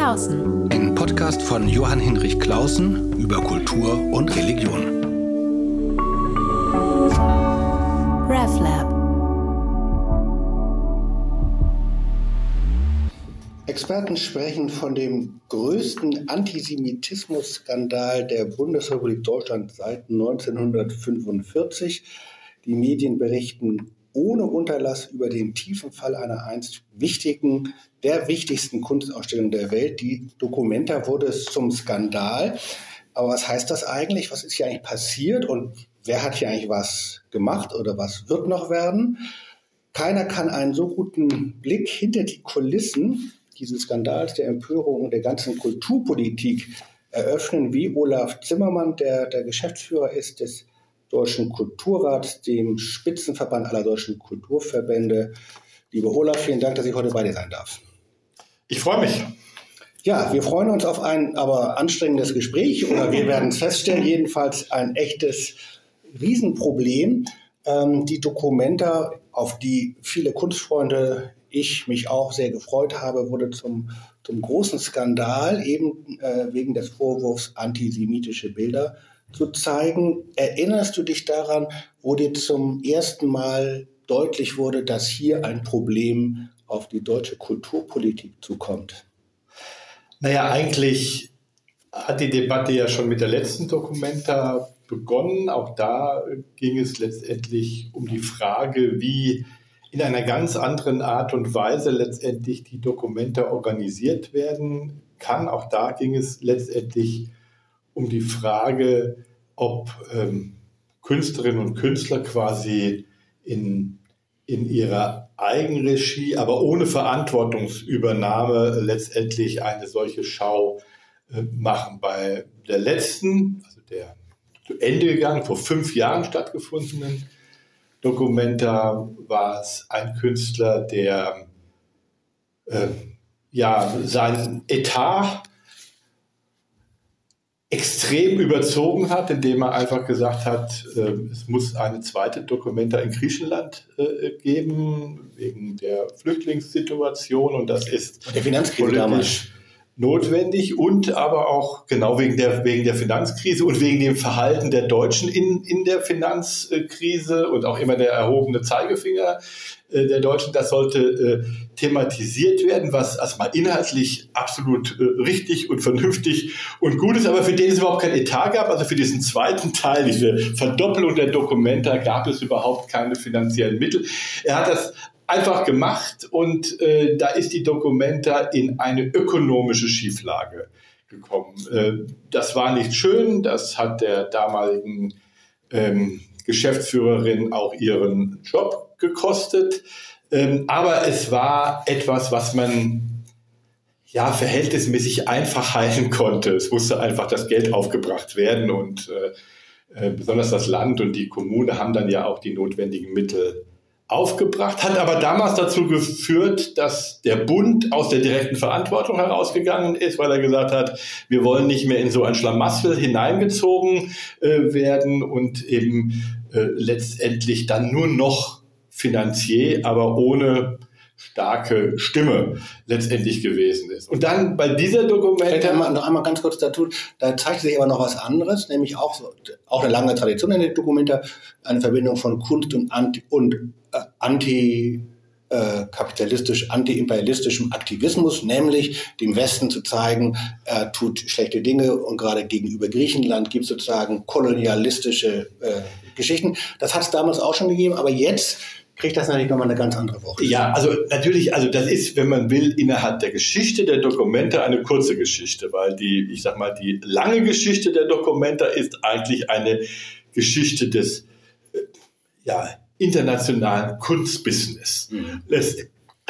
Clausen. Ein Podcast von Johann Hinrich Clausen über Kultur und Religion. RevLab. Experten sprechen von dem größten Antisemitismus-Skandal der Bundesrepublik Deutschland seit 1945. Die Medien berichten ohne Unterlass über den tiefen Fall einer einst wichtigen, der wichtigsten Kunstausstellung der Welt. Die Documenta wurde zum Skandal. Aber was heißt das eigentlich? Was ist hier eigentlich passiert und wer hat hier eigentlich was gemacht oder was wird noch werden? Keiner kann einen so guten Blick hinter die Kulissen dieses Skandals, der Empörung und der ganzen Kulturpolitik eröffnen, wie Olaf Zimmermann, der der Geschäftsführer ist des Deutschen Kulturrats, dem Spitzenverband aller deutschen Kulturverbände. Liebe Olaf, vielen Dank, dass ich heute bei dir sein darf. Ich freue mich. Ja, wir freuen uns auf ein aber anstrengendes Gespräch oder wir werden es feststellen, jedenfalls ein echtes Riesenproblem. Ähm, die Dokumenta, auf die viele Kunstfreunde ich mich auch sehr gefreut habe, wurde zum, zum großen Skandal, eben äh, wegen des Vorwurfs antisemitische Bilder zu zeigen. Erinnerst du dich daran, wo dir zum ersten Mal deutlich wurde, dass hier ein Problem auf die deutsche Kulturpolitik zukommt? Naja, eigentlich hat die Debatte ja schon mit der letzten Dokumenta begonnen. Auch da ging es letztendlich um die Frage, wie in einer ganz anderen Art und Weise letztendlich die Dokumente organisiert werden kann. Auch da ging es letztendlich um die Frage, ob ähm, Künstlerinnen und Künstler quasi in, in ihrer Eigenregie, aber ohne Verantwortungsübernahme letztendlich eine solche Schau äh, machen. Bei der letzten, also der zu Ende gegangen, vor fünf Jahren stattgefundenen Dokumenta war es ein Künstler, der äh, ja sein Etat extrem überzogen hat, indem er einfach gesagt hat, äh, es muss eine zweite Dokumenta in Griechenland äh, geben, wegen der Flüchtlingssituation. Und das ist der Finanzkrise damals notwendig und aber auch genau wegen der, wegen der Finanzkrise und wegen dem Verhalten der Deutschen in, in der Finanzkrise und auch immer der erhobene Zeigefinger äh, der Deutschen, das sollte äh, thematisiert werden, was erstmal inhaltlich absolut äh, richtig und vernünftig und gut ist, aber für den es überhaupt kein Etat gab, also für diesen zweiten Teil, diese Verdoppelung der Dokumenta, gab es überhaupt keine finanziellen Mittel. Er hat das einfach gemacht und äh, da ist die Documenta in eine ökonomische Schieflage gekommen. Äh, das war nicht schön, das hat der damaligen ähm, Geschäftsführerin auch ihren Job gekostet, ähm, aber es war etwas, was man ja verhältnismäßig einfach heilen konnte. Es musste einfach das Geld aufgebracht werden und äh, äh besonders das Land und die Kommune haben dann ja auch die notwendigen Mittel aufgebracht, hat aber damals dazu geführt, dass der Bund aus der direkten Verantwortung herausgegangen ist, weil er gesagt hat, wir wollen nicht mehr in so ein Schlamassel hineingezogen äh, werden und eben äh, letztendlich dann nur noch Finanzier, aber ohne starke Stimme letztendlich gewesen ist. Und dann bei dieser Dokumente... Vielleicht noch einmal ganz kurz dazu, da zeigt sich aber noch was anderes, nämlich auch, so, auch eine lange Tradition in den Dokumenten, eine Verbindung von Kunst und, Anti, und äh, Anti äh, kapitalistisch, antiimperialistischem Aktivismus, nämlich dem Westen zu zeigen, er tut schlechte Dinge und gerade gegenüber Griechenland gibt es sozusagen kolonialistische äh, Geschichten. Das hat es damals auch schon gegeben, aber jetzt kriegt das natürlich nochmal eine ganz andere Woche. Ja, also natürlich, also das ist, wenn man will, innerhalb der Geschichte der Dokumente eine kurze Geschichte, weil die, ich sag mal, die lange Geschichte der Dokumente ist eigentlich eine Geschichte des, äh, ja, internationalen Kunstbusiness. Mhm.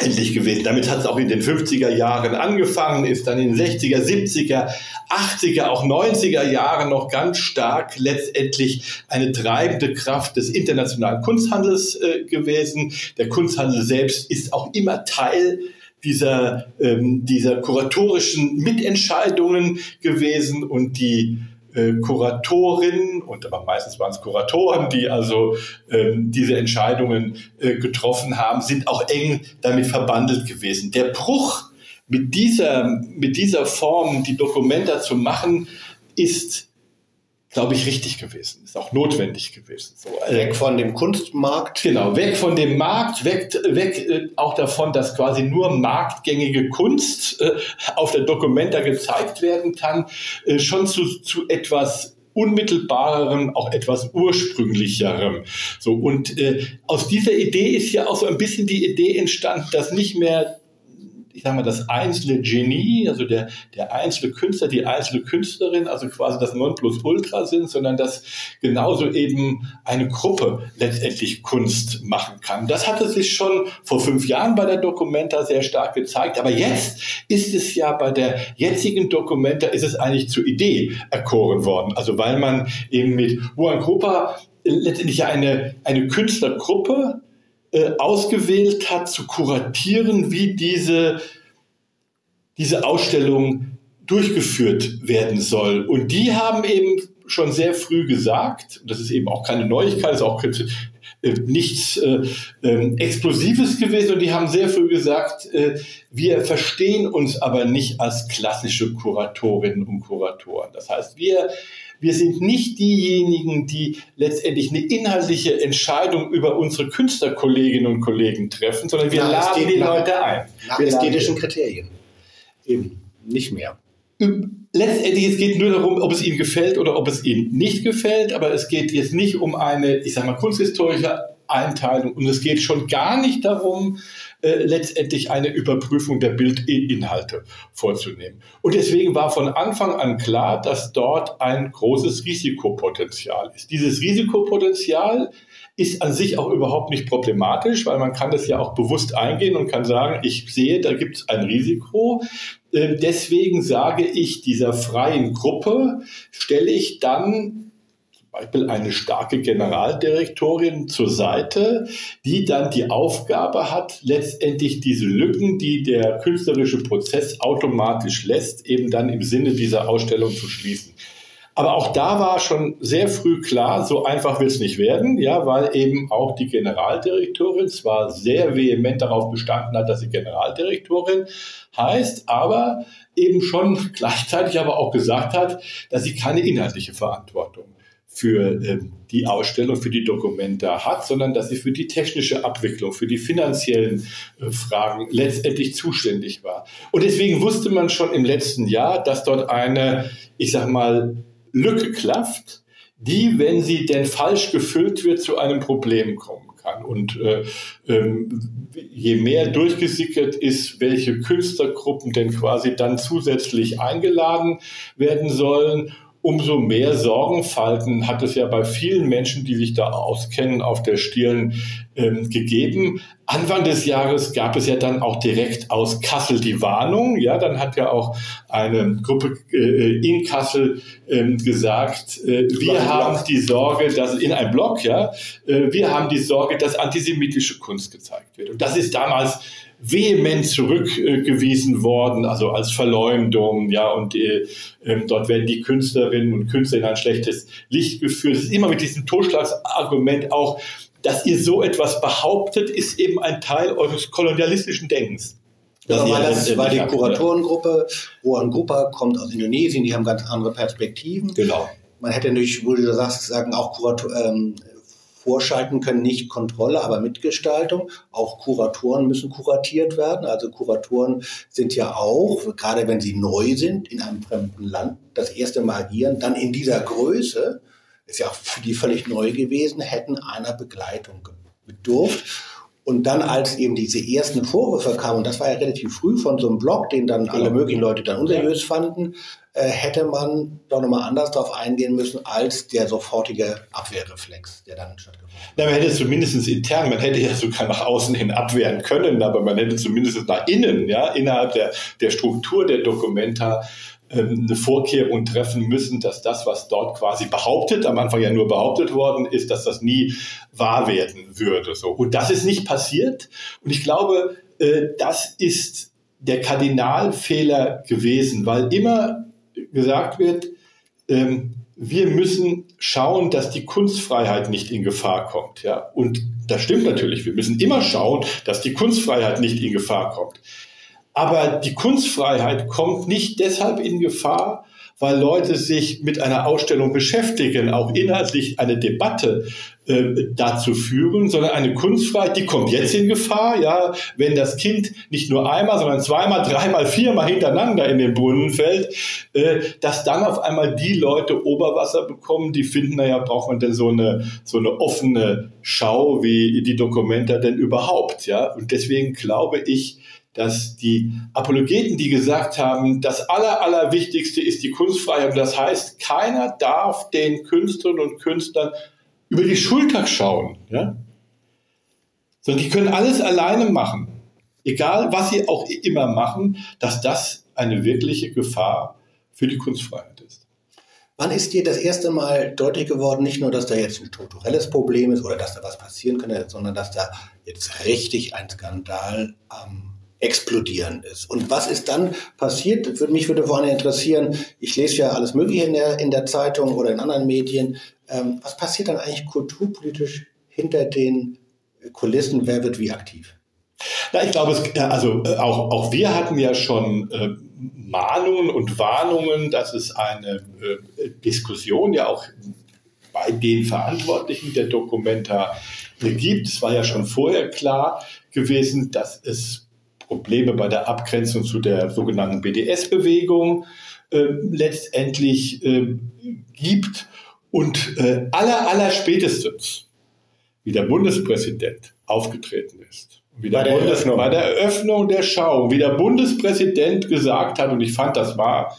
Letztendlich gewesen. Damit hat es auch in den 50er Jahren angefangen, ist dann in den 60er, 70er, 80er, auch 90er Jahren noch ganz stark letztendlich eine treibende Kraft des internationalen Kunsthandels äh, gewesen. Der Kunsthandel selbst ist auch immer Teil dieser, ähm, dieser kuratorischen Mitentscheidungen gewesen und die äh, Kuratorinnen und aber meistens waren es Kuratoren, die also ähm, diese Entscheidungen äh, getroffen haben, sind auch eng damit verbandelt gewesen. Der Bruch mit dieser, mit dieser Form die Dokumenta zu machen, ist glaube ich, richtig gewesen. Ist auch notwendig gewesen. So, äh, weg von dem Kunstmarkt. Genau, weg von dem Markt, weg, weg äh, auch davon, dass quasi nur marktgängige Kunst äh, auf der Documenta gezeigt werden kann, äh, schon zu, zu etwas unmittelbarerem, auch etwas ursprünglicherem. So und äh, aus dieser Idee ist ja auch so ein bisschen die Idee entstanden, dass nicht mehr ich sage mal, das einzelne Genie, also der, der einzelne Künstler, die einzelne Künstlerin, also quasi das Nonplusultra sind, sondern dass genauso eben eine Gruppe letztendlich Kunst machen kann. Das hatte sich schon vor fünf Jahren bei der Documenta sehr stark gezeigt, aber jetzt ist es ja bei der jetzigen Documenta ist es eigentlich zur Idee erkoren worden. Also weil man eben mit Juan Grupa letztendlich eine, eine Künstlergruppe äh, ausgewählt hat, zu kuratieren, wie diese, diese Ausstellung durchgeführt werden soll. Und die haben eben schon sehr früh gesagt, das ist eben auch keine Neuigkeit, ist auch äh, nichts äh, äh, Explosives gewesen, und die haben sehr früh gesagt, äh, wir verstehen uns aber nicht als klassische Kuratorinnen und Kuratoren. Das heißt, wir wir sind nicht diejenigen, die letztendlich eine inhaltliche Entscheidung über unsere Künstlerkolleginnen und Kollegen treffen, sondern wir nach laden die Leute ein. Nach wir ästhetischen Kriterien. Eben, nicht mehr. Letztendlich, es geht nur darum, ob es Ihnen gefällt oder ob es Ihnen nicht gefällt, aber es geht jetzt nicht um eine, ich sag mal, kunsthistorische Einteilung und es geht schon gar nicht darum, äh, letztendlich eine Überprüfung der Bildinhalte vorzunehmen. Und deswegen war von Anfang an klar, dass dort ein großes Risikopotenzial ist. Dieses Risikopotenzial ist an sich auch überhaupt nicht problematisch, weil man kann das ja auch bewusst eingehen und kann sagen, ich sehe, da gibt es ein Risiko. Äh, deswegen sage ich dieser freien Gruppe, stelle ich dann Beispiel eine starke Generaldirektorin zur Seite, die dann die Aufgabe hat, letztendlich diese Lücken, die der künstlerische Prozess automatisch lässt, eben dann im Sinne dieser Ausstellung zu schließen. Aber auch da war schon sehr früh klar, so einfach wird es nicht werden, ja, weil eben auch die Generaldirektorin zwar sehr vehement darauf bestanden hat, dass sie Generaldirektorin heißt, aber eben schon gleichzeitig aber auch gesagt hat, dass sie keine inhaltliche Verantwortung für ähm, die Ausstellung, für die Dokumente hat, sondern dass sie für die technische Abwicklung, für die finanziellen äh, Fragen letztendlich zuständig war. Und deswegen wusste man schon im letzten Jahr, dass dort eine, ich sag mal, Lücke klafft, die, wenn sie denn falsch gefüllt wird, zu einem Problem kommen kann. Und äh, ähm, je mehr durchgesickert ist, welche Künstlergruppen denn quasi dann zusätzlich eingeladen werden sollen umso mehr Sorgenfalten hat es ja bei vielen Menschen, die sich da auskennen, auf der Stirn ähm, gegeben. Anfang des Jahres gab es ja dann auch direkt aus Kassel die Warnung. Ja, dann hat ja auch eine Gruppe äh, in Kassel ähm, gesagt, äh, wir haben die Sorge, dass in einem Blog, ja, äh, wir haben die Sorge, dass antisemitische Kunst gezeigt wird. Und das ist damals vehement zurückgewiesen worden, also als Verleumdung, ja, und äh, äh, dort werden die Künstlerinnen und Künstler in ein schlechtes Licht geführt. Es ist immer mit diesem Totschlagsargument auch, dass ihr so etwas behauptet, ist eben ein Teil eures kolonialistischen Denkens. Ja, weil das war die Kuratorengruppe. Juan Grupa kommt aus Indonesien, die haben ganz andere Perspektiven. Genau. Man hätte natürlich, wo du sagst, sagen auch Kurator, ähm, Vorschalten können nicht Kontrolle, aber Mitgestaltung. Auch Kuratoren müssen kuratiert werden. Also Kuratoren sind ja auch, gerade wenn sie neu sind, in einem fremden Land, das erste Mal agieren, dann in dieser Größe, ist ja auch für die völlig neu gewesen, hätten einer Begleitung bedurft. Und dann, als eben diese ersten Vorwürfe kamen, und das war ja relativ früh von so einem Blog, den dann alle möglichen Leute dann unseriös fanden, äh, hätte man doch nochmal anders darauf eingehen müssen als der sofortige Abwehrreflex, der dann stattgefunden hat. Na, man hätte zumindest intern, man hätte ja sogar nach außen hin abwehren können, aber man hätte zumindest nach innen, ja, innerhalb der, der Struktur der Dokumenta eine Vorkehrung treffen müssen, dass das, was dort quasi behauptet, am Anfang ja nur behauptet worden ist, dass das nie wahr werden würde. So. Und das ist nicht passiert. Und ich glaube, äh, das ist der Kardinalfehler gewesen, weil immer gesagt wird, ähm, wir müssen schauen, dass die Kunstfreiheit nicht in Gefahr kommt. Und das stimmt natürlich. Wir müssen immer schauen, dass die Kunstfreiheit nicht in Gefahr kommt. Aber die Kunstfreiheit kommt nicht deshalb in Gefahr, weil Leute sich mit einer Ausstellung beschäftigen, auch inhaltlich eine Debatte äh, dazu führen, sondern eine Kunstfreiheit, die kommt jetzt in Gefahr, ja, wenn das Kind nicht nur einmal, sondern zweimal, dreimal, viermal hintereinander in den Brunnen fällt, äh, dass dann auf einmal die Leute Oberwasser bekommen, die finden, naja, braucht man denn so eine, so eine offene Schau wie die Dokumenta denn überhaupt, ja, und deswegen glaube ich, dass die Apologeten, die gesagt haben, das Aller, Allerwichtigste ist die Kunstfreiheit. Das heißt, keiner darf den Künstlerinnen und Künstlern über die Schulter schauen. Ja? Sondern die können alles alleine machen. Egal, was sie auch immer machen, dass das eine wirkliche Gefahr für die Kunstfreiheit ist. Wann ist dir das erste Mal deutlich geworden, nicht nur, dass da jetzt ein strukturelles Problem ist oder dass da was passieren könnte, sondern dass da jetzt richtig ein Skandal am explodieren ist. Und was ist dann passiert? Für mich würde vor allem interessieren, ich lese ja alles Mögliche in der, in der Zeitung oder in anderen Medien. Ähm, was passiert dann eigentlich kulturpolitisch hinter den Kulissen? Wer wird wie aktiv? Na, ich glaube, es, also äh, auch, auch wir hatten ja schon äh, Mahnungen und Warnungen, dass es eine äh, Diskussion ja auch bei den Verantwortlichen der Dokumenta gibt. Es war ja schon vorher klar gewesen, dass es Probleme bei der Abgrenzung zu der sogenannten BDS-Bewegung äh, letztendlich äh, gibt. Und äh, aller, aller spätestens, wie der Bundespräsident aufgetreten ist, wie der bei, der Bundes bei der Eröffnung der Schau, wie der Bundespräsident gesagt hat, und ich fand, das war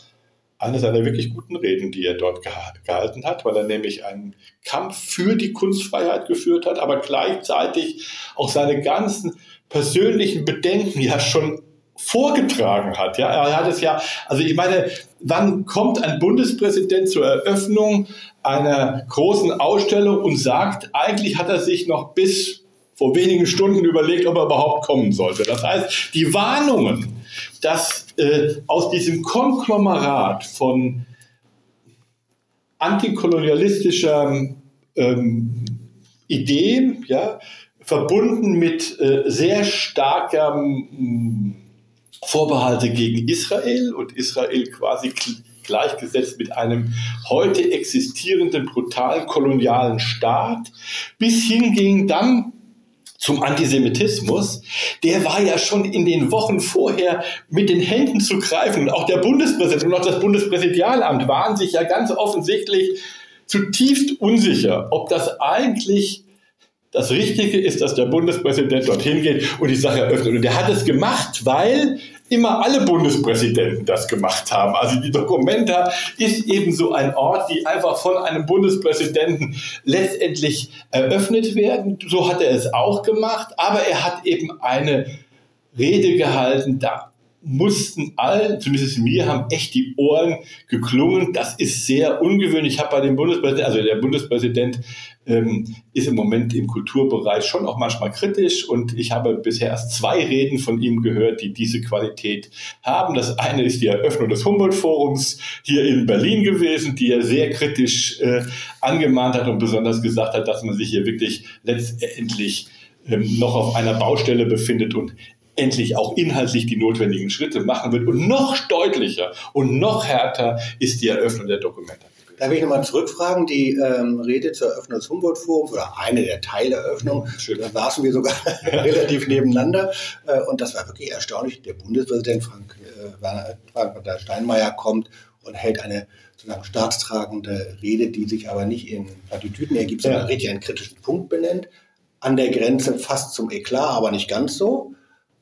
eine seiner wirklich guten Reden, die er dort gehalten hat, weil er nämlich einen Kampf für die Kunstfreiheit geführt hat, aber gleichzeitig auch seine ganzen persönlichen Bedenken ja schon vorgetragen hat. Ja, er hat es ja, also ich meine, wann kommt ein Bundespräsident zur Eröffnung einer großen Ausstellung und sagt, eigentlich hat er sich noch bis vor wenigen Stunden überlegt, ob er überhaupt kommen sollte. Das heißt, die Warnungen, dass äh, aus diesem Konglomerat von antikolonialistischer ähm, Idee, ja, verbunden mit äh, sehr starker mm, Vorbehalte gegen Israel und Israel quasi gleichgesetzt mit einem heute existierenden brutalen kolonialen Staat, bis hinging dann zum Antisemitismus, der war ja schon in den Wochen vorher mit den Händen zu greifen. Auch der Bundespräsident und auch das Bundespräsidialamt waren sich ja ganz offensichtlich zutiefst unsicher, ob das eigentlich das Richtige ist, dass der Bundespräsident dorthin geht und die Sache eröffnet. Und er hat es gemacht, weil immer alle Bundespräsidenten das gemacht haben. Also die Documenta ist eben so ein Ort, die einfach von einem Bundespräsidenten letztendlich eröffnet werden. So hat er es auch gemacht, aber er hat eben eine Rede gehalten, da mussten allen, zumindest mir, haben echt die Ohren geklungen. Das ist sehr ungewöhnlich. Ich habe bei dem Bundespräsidenten, also der Bundespräsident ähm, ist im Moment im Kulturbereich schon auch manchmal kritisch und ich habe bisher erst zwei Reden von ihm gehört, die diese Qualität haben. Das eine ist die Eröffnung des Humboldt-Forums hier in Berlin gewesen, die er sehr kritisch äh, angemahnt hat und besonders gesagt hat, dass man sich hier wirklich letztendlich ähm, noch auf einer Baustelle befindet und endlich auch inhaltlich die notwendigen Schritte machen wird. Und noch deutlicher und noch härter ist die Eröffnung der Dokumente. Da will ich nochmal zurückfragen, die ähm, Rede zur Eröffnung des Humboldt-Forums oder eine der Teileröffnung, Schön. da saßen wir sogar relativ nebeneinander äh, und das war wirklich erstaunlich. Der Bundespräsident Frank, äh, Frank Steinmeier kommt und hält eine sozusagen staatstragende Rede, die sich aber nicht in Plattitüden ergibt, sondern ja. richtig einen kritischen Punkt benennt. An der Grenze fast zum Eklat, aber nicht ganz so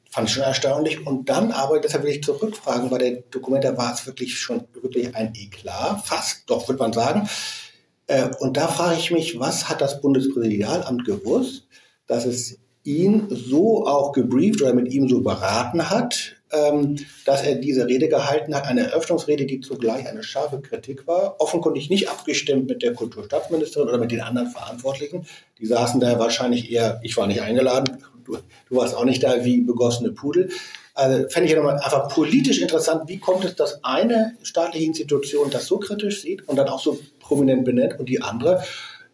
fand ich schon erstaunlich. Und dann aber, deshalb will ich zurückfragen, bei der Dokumenta war es wirklich schon wirklich ein Eklat, fast, doch würde man sagen. Äh, und da frage ich mich, was hat das Bundespräsidialamt gewusst, dass es ihn so auch gebrieft oder mit ihm so beraten hat, ähm, dass er diese Rede gehalten hat, eine Eröffnungsrede, die zugleich eine scharfe Kritik war, offenkundig nicht abgestimmt mit der Kulturstaatsministerin oder mit den anderen Verantwortlichen. Die saßen da wahrscheinlich eher, ich war nicht eingeladen, du, du warst auch nicht da wie begossene Pudel. Also fände ich ja nochmal einfach politisch interessant, wie kommt es, dass eine staatliche Institution das so kritisch sieht und dann auch so prominent benennt und die andere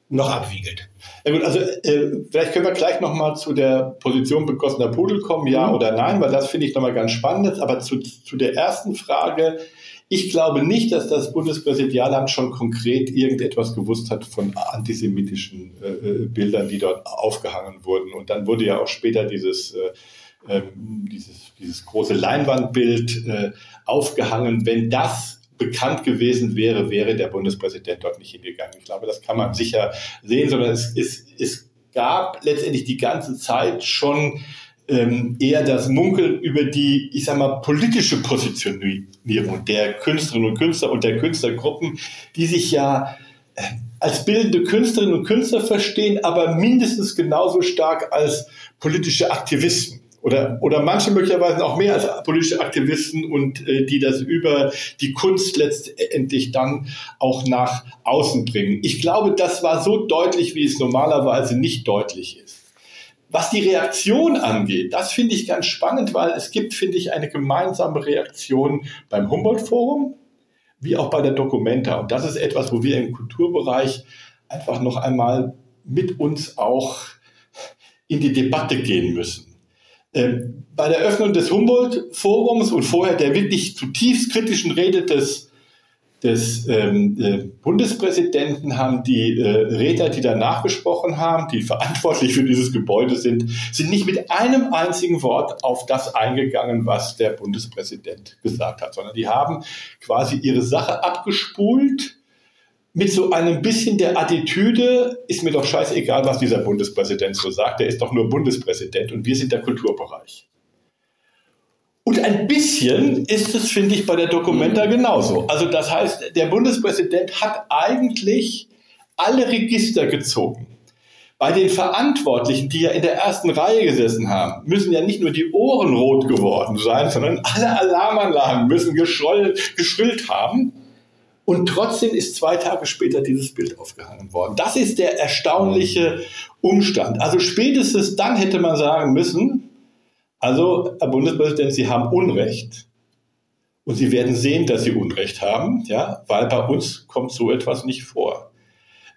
noch abwiegelt. Ja gut, also äh, vielleicht können wir gleich nochmal zu der Position begossener Pudel kommen, ja mhm. oder nein, weil das finde ich nochmal ganz spannend. Aber zu, zu der ersten Frage, ich glaube nicht, dass das Bundespräsidialamt schon konkret irgendetwas gewusst hat von antisemitischen äh, äh, Bildern, die dort aufgehangen wurden. Und dann wurde ja auch später dieses, äh, äh, dieses, dieses große Leinwandbild äh, aufgehangen. Wenn das bekannt gewesen wäre, wäre der Bundespräsident dort nicht hingegangen. Ich glaube, das kann man sicher sehen, sondern es, es, es gab letztendlich die ganze Zeit schon ähm, eher das Munkeln über die, ich sag mal, politische Positionierung der Künstlerinnen und Künstler und der Künstlergruppen, die sich ja äh, als bildende Künstlerinnen und Künstler verstehen, aber mindestens genauso stark als politische Aktivisten oder, oder manche möglicherweise auch mehr als politische Aktivisten und äh, die das über die Kunst letztendlich dann auch nach außen bringen. Ich glaube, das war so deutlich, wie es normalerweise nicht deutlich ist. Was die Reaktion angeht, das finde ich ganz spannend, weil es gibt, finde ich, eine gemeinsame Reaktion beim Humboldt-Forum wie auch bei der Documenta. Und das ist etwas, wo wir im Kulturbereich einfach noch einmal mit uns auch in die Debatte gehen müssen. Ähm, bei der Öffnung des Humboldt-Forums und vorher der wirklich zutiefst kritischen Rede des, des ähm, äh, Bundespräsidenten haben die äh, Redner, die danach gesprochen haben, die verantwortlich für dieses Gebäude sind, sind nicht mit einem einzigen Wort auf das eingegangen, was der Bundespräsident gesagt hat, sondern die haben quasi ihre Sache abgespult mit so einem bisschen der Attitüde, ist mir doch scheißegal, was dieser Bundespräsident so sagt, der ist doch nur Bundespräsident und wir sind der Kulturbereich. Und ein bisschen ist es, finde ich, bei der Documenta genauso. Also das heißt, der Bundespräsident hat eigentlich alle Register gezogen. Bei den Verantwortlichen, die ja in der ersten Reihe gesessen haben, müssen ja nicht nur die Ohren rot geworden sein, sondern alle Alarmanlagen müssen geschrillt haben. Und trotzdem ist zwei Tage später dieses Bild aufgehangen worden. Das ist der erstaunliche Umstand. Also spätestens dann hätte man sagen müssen, also Herr Bundespräsident, Sie haben Unrecht. Und Sie werden sehen, dass Sie Unrecht haben, ja, weil bei uns kommt so etwas nicht vor.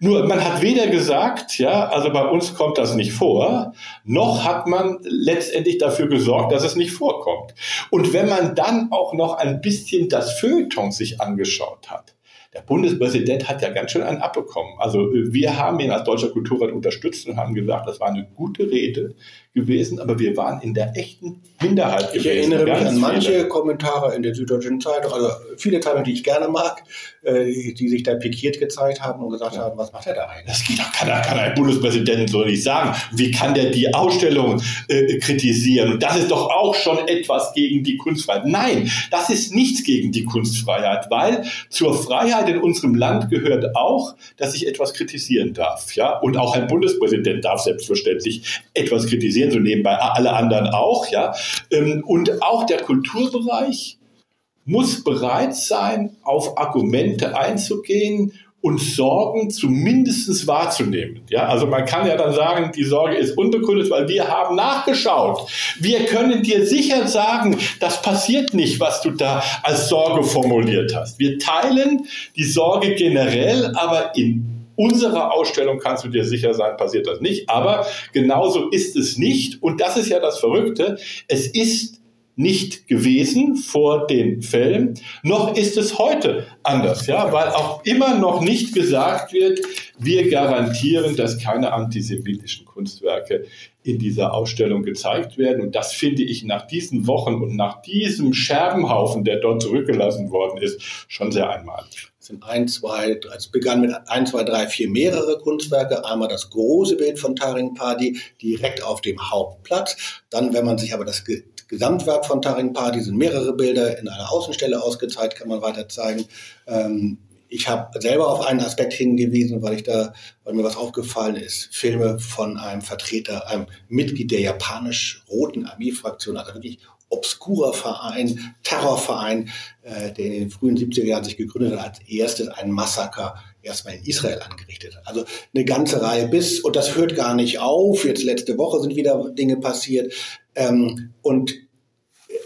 Nur man hat weder gesagt, ja, also bei uns kommt das nicht vor, noch hat man letztendlich dafür gesorgt, dass es nicht vorkommt. Und wenn man dann auch noch ein bisschen das Feuilleton sich angeschaut hat, der Bundespräsident hat ja ganz schön einen abbekommen. Also wir haben ihn als Deutscher Kulturrat unterstützt und haben gesagt, das war eine gute Rede gewesen, aber wir waren in der echten Minderheit ich gewesen. Ich erinnere mich an manche viele. Kommentare in der Süddeutschen Zeitung, also viele Zeitungen, die ich gerne mag, äh, die sich da pikiert gezeigt haben und gesagt ja. haben, was macht er da eigentlich? Das geht doch, kann, kann ein Bundespräsident so nicht sagen. Wie kann der die Ausstellung äh, kritisieren? Und das ist doch auch schon etwas gegen die Kunstfreiheit. Nein, das ist nichts gegen die Kunstfreiheit, weil zur Freiheit in unserem Land gehört auch, dass ich etwas kritisieren darf. Ja? Und auch ein Bundespräsident darf selbstverständlich etwas kritisieren, so nebenbei alle anderen auch. Ja? Ähm, und auch der Kulturbereich muss bereit sein, auf Argumente einzugehen und Sorgen zumindest wahrzunehmen. Ja, also man kann ja dann sagen, die Sorge ist unbegründet, weil wir haben nachgeschaut. Wir können dir sicher sagen, das passiert nicht, was du da als Sorge formuliert hast. Wir teilen die Sorge generell, aber in unserer Ausstellung kannst du dir sicher sein, passiert das nicht. Aber genauso ist es nicht. Und das ist ja das Verrückte. Es ist nicht gewesen vor den Fällen, noch ist es heute anders, ja, weil auch immer noch nicht gesagt wird, wir garantieren, dass keine antisemitischen Kunstwerke in dieser Ausstellung gezeigt werden. Und das finde ich nach diesen Wochen und nach diesem Scherbenhaufen, der dort zurückgelassen worden ist, schon sehr einmalig sind ein, zwei, es begann mit ein, zwei, drei, vier mehrere Kunstwerke. Einmal das große Bild von Taring Padi direkt auf dem Hauptplatz. Dann, wenn man sich aber das Gesamtwerk von Taring Party sind mehrere Bilder in einer Außenstelle ausgezeigt, kann man weiter zeigen. Ähm, ich habe selber auf einen Aspekt hingewiesen, weil ich da, weil mir was aufgefallen ist, Filme von einem Vertreter, einem Mitglied der japanisch-roten Armeefraktion, also wirklich obskurer Verein, Terrorverein, äh, der in den frühen 70er Jahren sich gegründet hat, als erstes ein Massaker erstmal in Israel angerichtet hat. Also eine ganze Reihe bis, und das hört gar nicht auf, jetzt letzte Woche sind wieder Dinge passiert, ähm, und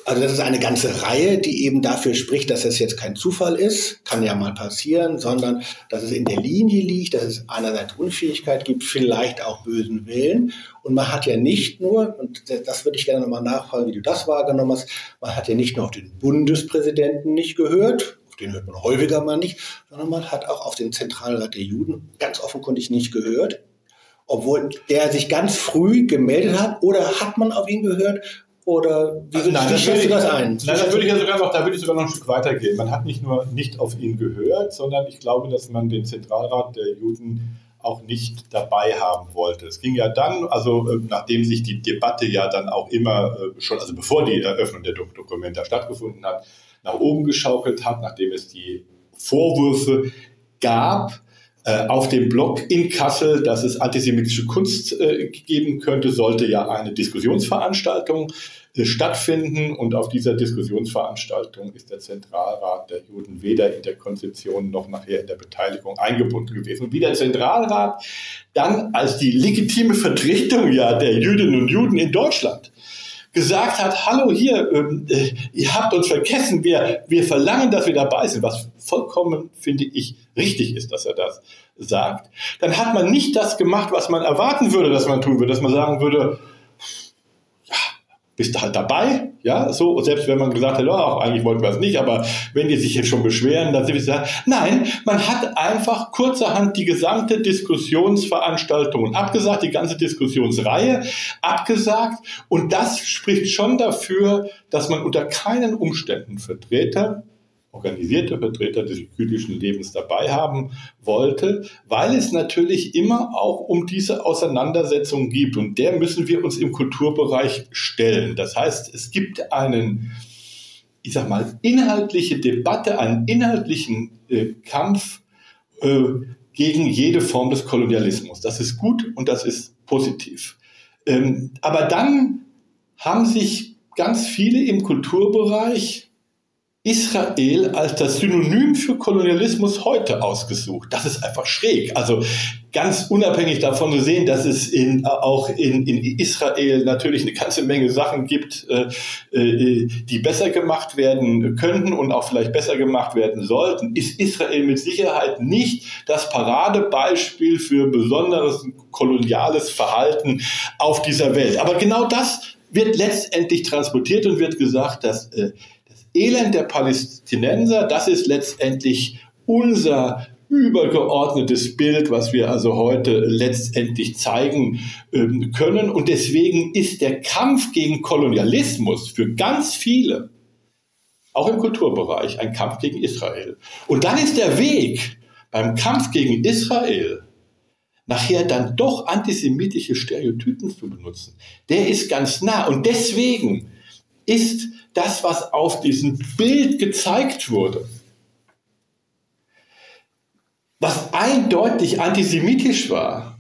Also das ist eine ganze Reihe, die eben dafür spricht, dass es jetzt kein Zufall ist, kann ja mal passieren, sondern dass es in der Linie liegt, dass es einerseits Unfähigkeit gibt, vielleicht auch bösen Willen. Und man hat ja nicht nur, und das würde ich gerne nochmal nachfragen, wie du das wahrgenommen hast, man hat ja nicht nur auf den Bundespräsidenten nicht gehört, auf den hört man häufiger mal nicht, sondern man hat auch auf den Zentralrat der Juden ganz offenkundig nicht gehört obwohl der sich ganz früh gemeldet hat? Oder hat man auf ihn gehört? Oder wie, also nein, wie schätzt du das ein? Nein, da würde ich ja sogar noch, da würde ich sogar noch ein Stück weitergehen. Man hat nicht nur nicht auf ihn gehört, sondern ich glaube, dass man den Zentralrat der Juden auch nicht dabei haben wollte. Es ging ja dann, also äh, nachdem sich die Debatte ja dann auch immer äh, schon, also bevor die Eröffnung der Dokumente stattgefunden hat, nach oben geschaukelt hat, nachdem es die Vorwürfe gab, auf dem Blog in Kassel, dass es antisemitische Kunst äh, geben könnte, sollte ja eine Diskussionsveranstaltung äh, stattfinden. Und auf dieser Diskussionsveranstaltung ist der Zentralrat der Juden weder in der Konzeption noch nachher in der Beteiligung eingebunden gewesen. Und wie der Zentralrat dann als die legitime Vertretung ja der Jüdinnen und Juden in Deutschland gesagt hat, hallo hier, ähm, äh, ihr habt uns vergessen, wir, wir verlangen, dass wir dabei sind, was vollkommen, finde ich, richtig ist, dass er das sagt, dann hat man nicht das gemacht, was man erwarten würde, dass man tun würde, dass man sagen würde, bist halt dabei, ja, so, und selbst wenn man gesagt hat, oh, eigentlich wollten wir es nicht, aber wenn die sich jetzt schon beschweren, dann sind wir sagen, nein, man hat einfach kurzerhand die gesamte Diskussionsveranstaltung abgesagt, die ganze Diskussionsreihe abgesagt. Und das spricht schon dafür, dass man unter keinen Umständen Vertreter organisierte Vertreter des jüdischen Lebens dabei haben wollte, weil es natürlich immer auch um diese Auseinandersetzung gibt und der müssen wir uns im Kulturbereich stellen. Das heißt, es gibt einen, ich sag mal, inhaltliche Debatte, einen inhaltlichen äh, Kampf äh, gegen jede Form des Kolonialismus. Das ist gut und das ist positiv. Ähm, aber dann haben sich ganz viele im Kulturbereich Israel als das Synonym für Kolonialismus heute ausgesucht. Das ist einfach schräg. Also ganz unabhängig davon zu sehen, dass es in, auch in, in Israel natürlich eine ganze Menge Sachen gibt, äh, äh, die besser gemacht werden könnten und auch vielleicht besser gemacht werden sollten, ist Israel mit Sicherheit nicht das Paradebeispiel für besonderes koloniales Verhalten auf dieser Welt. Aber genau das wird letztendlich transportiert und wird gesagt, dass äh, Elend der Palästinenser, das ist letztendlich unser übergeordnetes Bild, was wir also heute letztendlich zeigen ähm, können. Und deswegen ist der Kampf gegen Kolonialismus für ganz viele, auch im Kulturbereich, ein Kampf gegen Israel. Und dann ist der Weg beim Kampf gegen Israel nachher dann doch antisemitische Stereotypen zu benutzen, der ist ganz nah. Und deswegen ist das, was auf diesem Bild gezeigt wurde, was eindeutig antisemitisch war,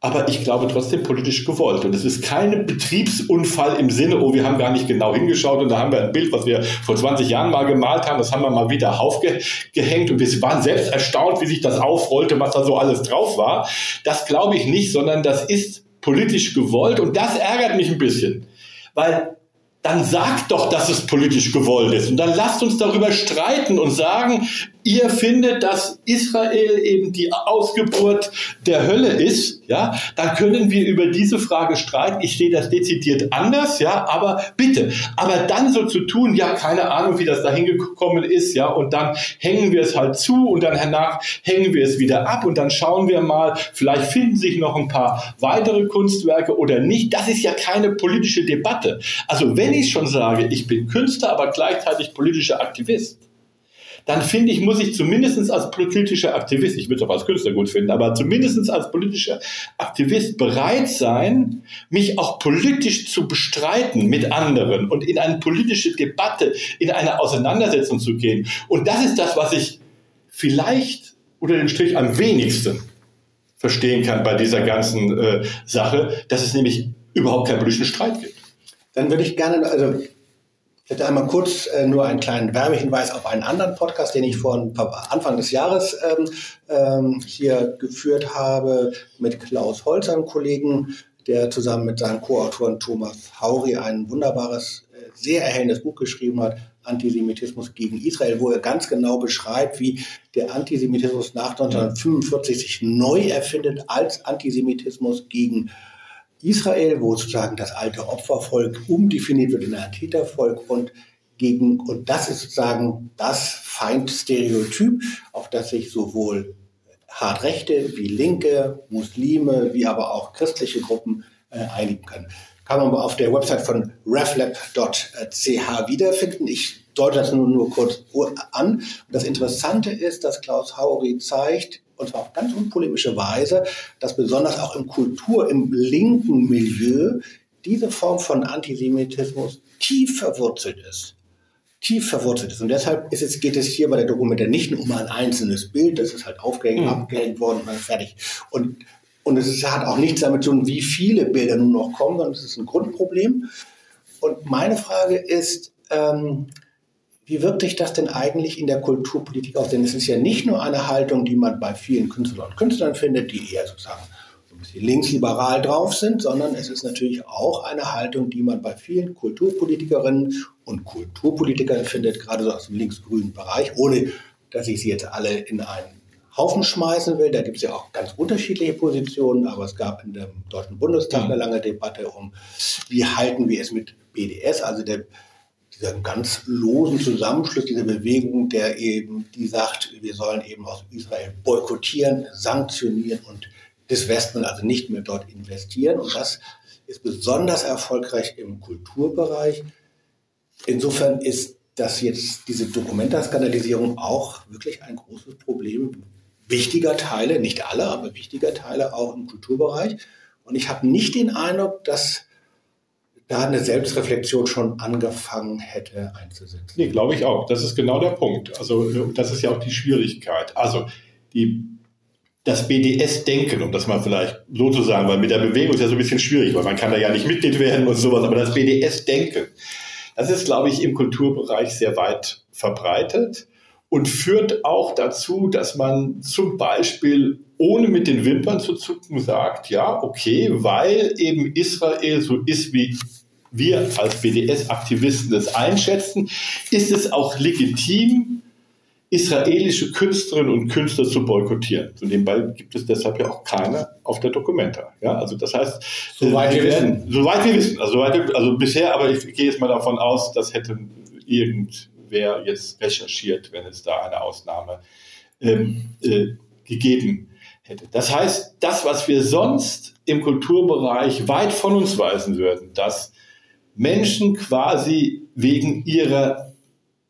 aber ich glaube trotzdem politisch gewollt. Und es ist kein Betriebsunfall im Sinne, oh, wir haben gar nicht genau hingeschaut und da haben wir ein Bild, was wir vor 20 Jahren mal gemalt haben, das haben wir mal wieder aufgehängt und wir waren selbst erstaunt, wie sich das aufrollte, was da so alles drauf war. Das glaube ich nicht, sondern das ist politisch gewollt und das ärgert mich ein bisschen, weil dann sagt doch, dass es politisch gewollt ist. Und dann lasst uns darüber streiten und sagen, ihr findet, dass Israel eben die Ausgeburt der Hölle ist, ja, dann können wir über diese Frage streiten. Ich sehe das dezidiert anders, ja, aber bitte, aber dann so zu tun, ja, keine Ahnung, wie das dahin gekommen ist, ja, und dann hängen wir es halt zu und dann danach hängen wir es wieder ab und dann schauen wir mal, vielleicht finden sich noch ein paar weitere Kunstwerke oder nicht. Das ist ja keine politische Debatte. Also wenn ich schon sage, ich bin Künstler, aber gleichzeitig politischer Aktivist, dann finde ich, muss ich zumindest als politischer Aktivist, ich würde es auch als Künstler gut finden, aber zumindest als politischer Aktivist bereit sein, mich auch politisch zu bestreiten mit anderen und in eine politische Debatte, in eine Auseinandersetzung zu gehen. Und das ist das, was ich vielleicht unter dem Strich am wenigsten verstehen kann bei dieser ganzen äh, Sache, dass es nämlich überhaupt keinen politischen Streit gibt. Dann würde ich gerne, also ich hätte einmal kurz äh, nur einen kleinen Werbehinweis auf einen anderen Podcast, den ich vor Anfang des Jahres ähm, ähm, hier geführt habe mit Klaus Holzer, einem Kollegen, der zusammen mit seinem Co-Autoren Thomas Hauri ein wunderbares, äh, sehr erhellendes Buch geschrieben hat, Antisemitismus gegen Israel, wo er ganz genau beschreibt, wie der Antisemitismus nach 1945 sich neu erfindet als Antisemitismus gegen Israel, wo sozusagen das alte Opfervolk umdefiniert wird in ein Tätervolk und gegen, und das ist sozusagen das Feindstereotyp, auf das sich sowohl Hardrechte wie Linke, Muslime, wie aber auch christliche Gruppen äh, einigen können. Kann man auf der Website von reflab.ch wiederfinden. Ich deute das nur, nur kurz an. Und das Interessante ist, dass Klaus Haury zeigt, und zwar auf ganz unpolemische Weise, dass besonders auch im Kultur, im linken Milieu diese Form von Antisemitismus tief verwurzelt ist tief verwurzelt ist. Und deshalb ist es, geht es hier bei der Dokumente nicht nur um ein einzelnes Bild, das ist halt aufgehängt, mhm. abgehängt worden und dann fertig. Und, und es ist, hat auch nichts damit zu tun, wie viele Bilder nun noch kommen, sondern es ist ein Grundproblem. Und meine Frage ist, ähm, wie wirkt sich das denn eigentlich in der Kulturpolitik aus? Denn es ist ja nicht nur eine Haltung, die man bei vielen Künstlern und Künstlern findet, die eher sozusagen ein bisschen linksliberal drauf sind, sondern es ist natürlich auch eine Haltung, die man bei vielen Kulturpolitikerinnen und Kulturpolitikern findet, gerade so aus dem linksgrünen Bereich, ohne dass ich sie jetzt alle in einen Haufen schmeißen will. Da gibt es ja auch ganz unterschiedliche Positionen, aber es gab in dem Deutschen Bundestag eine lange Debatte um, wie halten wir es mit BDS, also der, dieser ganz losen Zusammenschluss dieser Bewegung, der eben, die sagt, wir sollen eben aus Israel boykottieren, sanktionieren und des Westen, also nicht mehr dort investieren. Und das ist besonders erfolgreich im Kulturbereich. Insofern ist das jetzt diese Dokumentaskandalisierung auch wirklich ein großes Problem wichtiger Teile, nicht alle, aber wichtiger Teile auch im Kulturbereich. Und ich habe nicht den Eindruck, dass da eine Selbstreflexion schon angefangen hätte einzusetzen. Nee, glaube ich auch. Das ist genau der Punkt. Also das ist ja auch die Schwierigkeit. Also die das BDS-Denken, um das mal vielleicht so zu sagen, weil mit der Bewegung ist ja so ein bisschen schwierig, weil man kann da ja nicht Mitglied werden und sowas, aber das BDS-Denken, das ist, glaube ich, im Kulturbereich sehr weit verbreitet und führt auch dazu, dass man zum Beispiel ohne mit den Wimpern zu zucken sagt, ja, okay, weil eben Israel so ist, wie wir als BDS-Aktivisten das einschätzen, ist es auch legitim, israelische Künstlerinnen und Künstler zu boykottieren. Und nebenbei gibt es deshalb ja auch keine auf der Dokumenta. Ja, also das heißt, soweit wir wissen, soweit wir wissen, also, soweit, also bisher, aber ich gehe jetzt mal davon aus, das hätte irgendwer jetzt recherchiert, wenn es da eine Ausnahme ähm, äh, gegeben hätte. Das heißt, das, was wir sonst im Kulturbereich weit von uns weisen würden, dass Menschen quasi wegen ihrer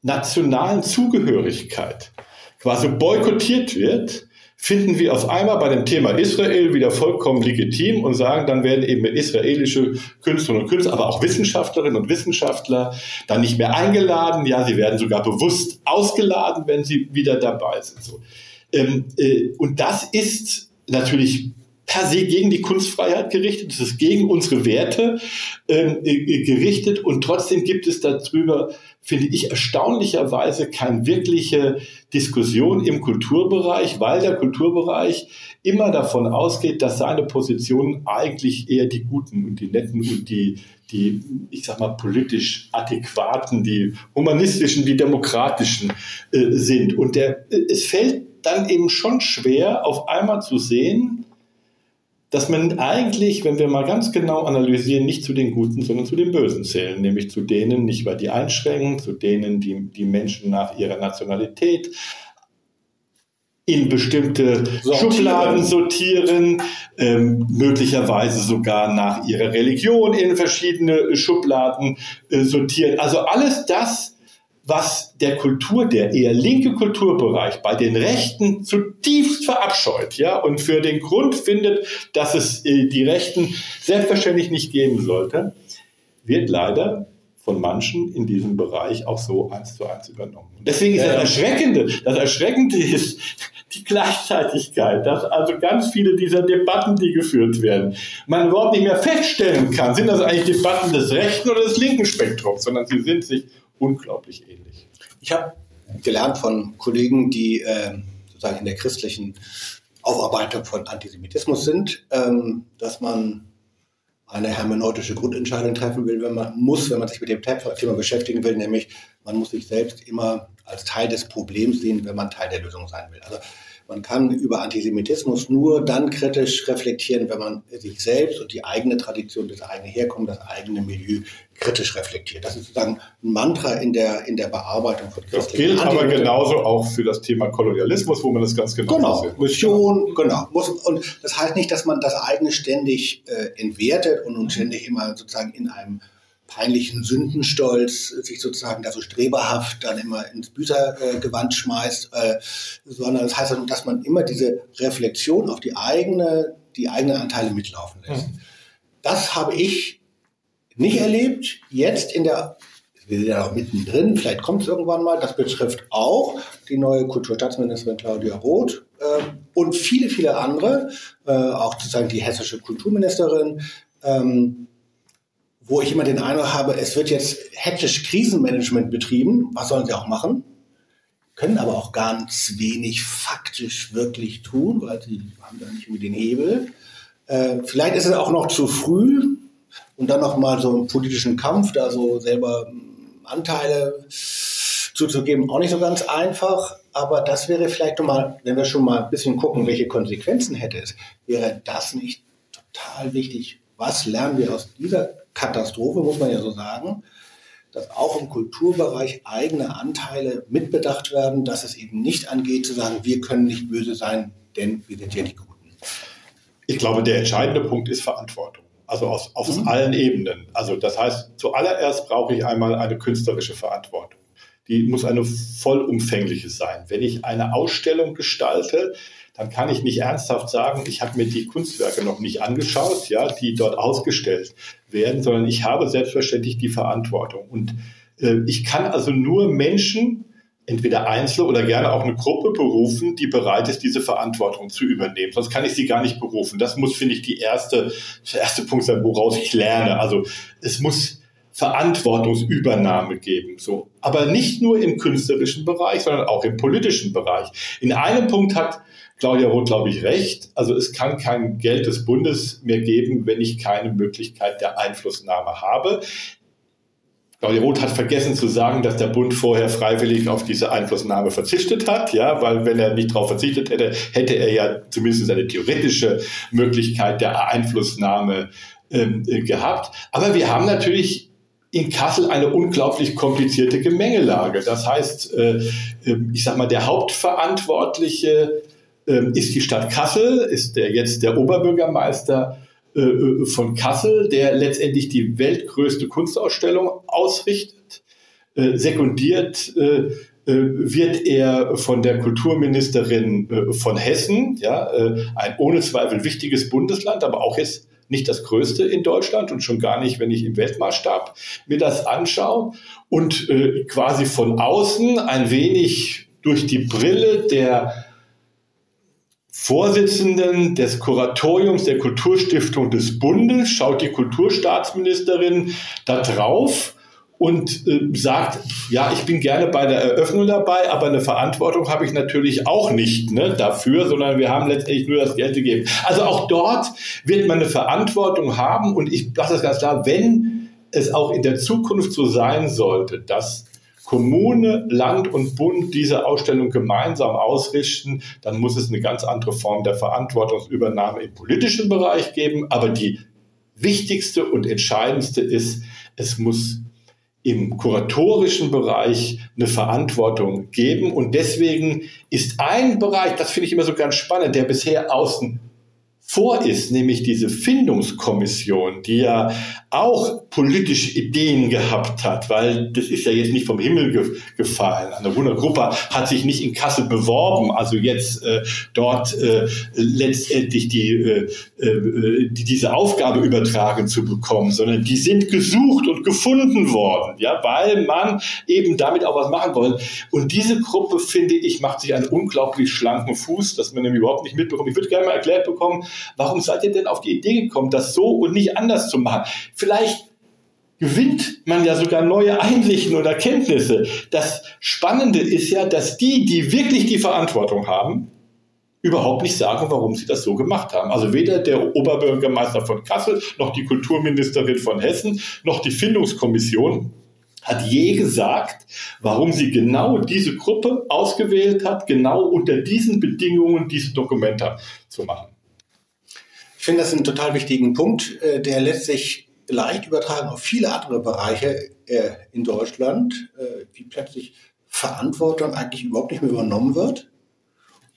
nationalen Zugehörigkeit quasi boykottiert wird, finden wir auf einmal bei dem Thema Israel wieder vollkommen legitim und sagen, dann werden eben israelische Künstlerinnen und Künstler, aber auch Wissenschaftlerinnen und Wissenschaftler dann nicht mehr eingeladen. Ja, sie werden sogar bewusst ausgeladen, wenn sie wieder dabei sind. So. Ähm, äh, und das ist natürlich per se gegen die Kunstfreiheit gerichtet, es ist gegen unsere Werte ähm, äh, gerichtet und trotzdem gibt es darüber, finde ich, erstaunlicherweise keine wirkliche Diskussion im Kulturbereich, weil der Kulturbereich immer davon ausgeht, dass seine Positionen eigentlich eher die guten und die netten und die, die, ich sag mal, politisch adäquaten, die humanistischen, die demokratischen äh, sind. Und der, äh, es fällt dann eben schon schwer, auf einmal zu sehen, dass man eigentlich, wenn wir mal ganz genau analysieren, nicht zu den Guten, sondern zu den Bösen zählen, nämlich zu denen, nicht weil die einschränken, zu denen, die die Menschen nach ihrer Nationalität in bestimmte sortieren. Schubladen sortieren, ähm, möglicherweise sogar nach ihrer Religion in verschiedene Schubladen äh, sortieren. Also alles das, was der Kultur, der eher linke Kulturbereich bei den Rechten zutiefst verabscheut, ja, und für den Grund findet, dass es äh, die Rechten selbstverständlich nicht geben sollte, wird leider von manchen in diesem Bereich auch so eins zu eins übernommen. Und deswegen ist das Erschreckende, das Erschreckende ist die Gleichzeitigkeit, dass also ganz viele dieser Debatten, die geführt werden, man überhaupt nicht mehr feststellen kann, sind das eigentlich Debatten des rechten oder des linken Spektrums, sondern sie sind sich unglaublich ähnlich. Ich habe gelernt von Kollegen, die äh, sozusagen in der christlichen Aufarbeitung von Antisemitismus sind, ähm, dass man eine hermeneutische Grundentscheidung treffen will, wenn man muss, wenn man sich mit dem Thema beschäftigen will, nämlich man muss sich selbst immer als Teil des Problems sehen, wenn man Teil der Lösung sein will. Also man kann über Antisemitismus nur dann kritisch reflektieren, wenn man sich selbst und die eigene Tradition, das eigene Herkommen, das eigene Milieu kritisch reflektiert. Das ist sozusagen ein Mantra in der, in der Bearbeitung von Das gilt aber genauso auch für das Thema Kolonialismus, wo man das ganz genau Genau, sieht. Mission, genau. Muss, und das heißt nicht, dass man das eigene ständig äh, entwertet und, und ständig immer sozusagen in einem peinlichen Sündenstolz sich sozusagen da so streberhaft dann immer ins Büßergewand schmeißt, äh, sondern das heißt, dass man immer diese Reflexion auf die eigene, die eigenen Anteile mitlaufen lässt. Mhm. Das habe ich nicht erlebt. Jetzt in der, wir sind ja noch mittendrin, vielleicht kommt es irgendwann mal, das betrifft auch die neue Kulturstaatsministerin Claudia Roth äh, und viele, viele andere, äh, auch sozusagen die hessische Kulturministerin, ähm, wo ich immer den Eindruck habe, es wird jetzt hektisch Krisenmanagement betrieben. Was sollen sie auch machen? Können aber auch ganz wenig faktisch wirklich tun, weil sie haben da nicht irgendwie den Hebel. Äh, vielleicht ist es auch noch zu früh und dann noch mal so einen politischen Kampf, da so selber hm, Anteile zuzugeben, auch nicht so ganz einfach. Aber das wäre vielleicht nochmal, wenn wir schon mal ein bisschen gucken, welche Konsequenzen hätte es, wäre das nicht total wichtig. Was lernen wir aus dieser Katastrophe, muss man ja so sagen, dass auch im Kulturbereich eigene Anteile mitbedacht werden, dass es eben nicht angeht zu sagen, wir können nicht böse sein, denn wir sind ja die Guten. Ich glaube, der entscheidende Punkt ist Verantwortung. Also aus, aus mhm. allen Ebenen. Also das heißt, zuallererst brauche ich einmal eine künstlerische Verantwortung. Die muss eine vollumfängliche sein. Wenn ich eine Ausstellung gestalte, dann kann ich nicht ernsthaft sagen, ich habe mir die Kunstwerke noch nicht angeschaut, ja, die dort ausgestellt werden, sondern ich habe selbstverständlich die Verantwortung. Und äh, ich kann also nur Menschen, entweder Einzelne oder gerne auch eine Gruppe berufen, die bereit ist, diese Verantwortung zu übernehmen. Sonst kann ich sie gar nicht berufen. Das muss, finde ich, die erste, der erste Punkt sein, woraus ich lerne. Also es muss Verantwortungsübernahme geben. So. Aber nicht nur im künstlerischen Bereich, sondern auch im politischen Bereich. In einem Punkt hat Claudia Roth, glaube ich, recht. Also es kann kein Geld des Bundes mehr geben, wenn ich keine Möglichkeit der Einflussnahme habe. Claudia Roth hat vergessen zu sagen, dass der Bund vorher freiwillig auf diese Einflussnahme verzichtet hat, ja, weil wenn er nicht darauf verzichtet hätte, hätte er ja zumindest eine theoretische Möglichkeit der Einflussnahme ähm, gehabt. Aber wir haben natürlich in Kassel eine unglaublich komplizierte Gemengelage. Das heißt, äh, ähm, ich sag mal, der Hauptverantwortliche ähm, ist die Stadt Kassel, ist der jetzt der Oberbürgermeister äh, äh, von Kassel, der letztendlich die weltgrößte Kunstausstellung ausrichtet. Sekundiert wird er von der Kulturministerin von Hessen, ja, ein ohne Zweifel wichtiges Bundesland, aber auch jetzt nicht das größte in Deutschland und schon gar nicht, wenn ich im Weltmaßstab mir das anschaue. Und quasi von außen ein wenig durch die Brille der Vorsitzenden des Kuratoriums der Kulturstiftung des Bundes schaut die Kulturstaatsministerin da drauf und äh, sagt, ja, ich bin gerne bei der Eröffnung dabei, aber eine Verantwortung habe ich natürlich auch nicht ne, dafür, sondern wir haben letztendlich nur das Geld gegeben. Also auch dort wird man eine Verantwortung haben und ich sage das ganz klar, wenn es auch in der Zukunft so sein sollte, dass Kommune, Land und Bund diese Ausstellung gemeinsam ausrichten, dann muss es eine ganz andere Form der Verantwortungsübernahme im politischen Bereich geben. Aber die wichtigste und entscheidendste ist, es muss im kuratorischen Bereich eine Verantwortung geben. Und deswegen ist ein Bereich, das finde ich immer so ganz spannend, der bisher außen vor ist, nämlich diese Findungskommission, die ja auch politische Ideen gehabt hat, weil das ist ja jetzt nicht vom Himmel ge gefallen. Eine Wundergruppe hat sich nicht in Kassel beworben, also jetzt äh, dort äh, letztendlich die, äh, äh, die, diese Aufgabe übertragen zu bekommen, sondern die sind gesucht und gefunden worden, ja, weil man eben damit auch was machen wollte. Und diese Gruppe, finde ich, macht sich einen unglaublich schlanken Fuß, dass man nämlich überhaupt nicht mitbekommt. Ich würde gerne mal erklärt bekommen, Warum seid ihr denn auf die Idee gekommen, das so und nicht anders zu machen? Vielleicht gewinnt man ja sogar neue Einsichten und Erkenntnisse. Das Spannende ist ja, dass die, die wirklich die Verantwortung haben, überhaupt nicht sagen, warum sie das so gemacht haben. Also weder der Oberbürgermeister von Kassel, noch die Kulturministerin von Hessen, noch die Findungskommission hat je gesagt, warum sie genau diese Gruppe ausgewählt hat, genau unter diesen Bedingungen diese Dokumente zu machen. Ich finde das einen total wichtigen Punkt, äh, der lässt sich leicht übertragen auf viele andere Bereiche äh, in Deutschland, äh, wie plötzlich Verantwortung eigentlich überhaupt nicht mehr übernommen wird.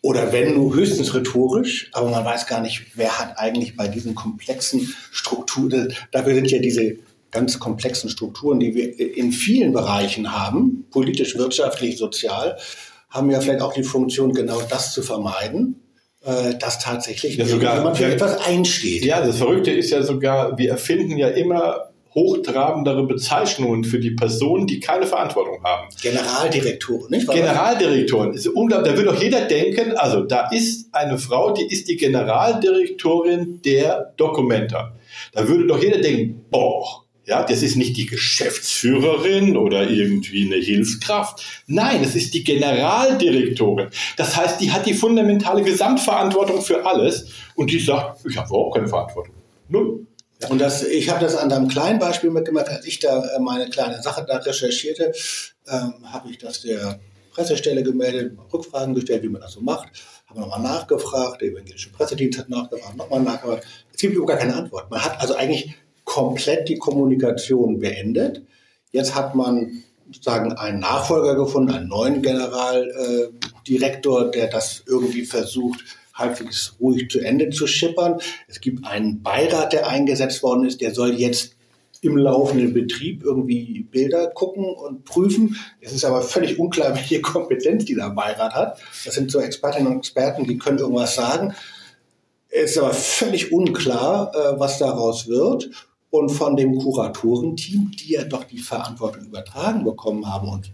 Oder wenn nur höchstens rhetorisch, aber man weiß gar nicht, wer hat eigentlich bei diesen komplexen Strukturen, dafür sind ja diese ganz komplexen Strukturen, die wir in vielen Bereichen haben, politisch, wirtschaftlich, sozial, haben ja vielleicht auch die Funktion, genau das zu vermeiden, äh, dass tatsächlich ja, sogar, jemand für ja, etwas einsteht. Ja, das Verrückte ist ja sogar, wir erfinden ja immer hochtrabendere Bezeichnungen für die Personen, die keine Verantwortung haben. Generaldirektoren, nicht wahr? Generaldirektoren. Ist unglaublich. Da würde doch jeder denken, also da ist eine Frau, die ist die Generaldirektorin der Dokumenta. Da würde doch jeder denken, boah, ja, das ist nicht die Geschäftsführerin oder irgendwie eine Hilfskraft. Nein, es ist die Generaldirektorin. Das heißt, die hat die fundamentale Gesamtverantwortung für alles und die sagt, ich habe überhaupt keine Verantwortung. Null. Und das, ich habe das an einem kleinen Beispiel mitgemacht, als ich da äh, meine kleine Sache da recherchierte, ähm, habe ich das der Pressestelle gemeldet, Rückfragen gestellt, wie man das so macht, habe nochmal nachgefragt, der evangelische Pressedienst hat nachgefragt, nochmal nachgefragt. Es gibt überhaupt gar keine Antwort. Man hat also eigentlich komplett die Kommunikation beendet. Jetzt hat man sozusagen einen Nachfolger gefunden, einen neuen Generaldirektor, äh, der das irgendwie versucht, halbwegs ruhig zu Ende zu schippern. Es gibt einen Beirat, der eingesetzt worden ist, der soll jetzt im laufenden Betrieb irgendwie Bilder gucken und prüfen. Es ist aber völlig unklar, welche Kompetenz dieser Beirat hat. Das sind so Expertinnen und Experten, die können irgendwas sagen. Es ist aber völlig unklar, äh, was daraus wird. Und von dem Kuratorenteam, die ja doch die Verantwortung übertragen bekommen haben und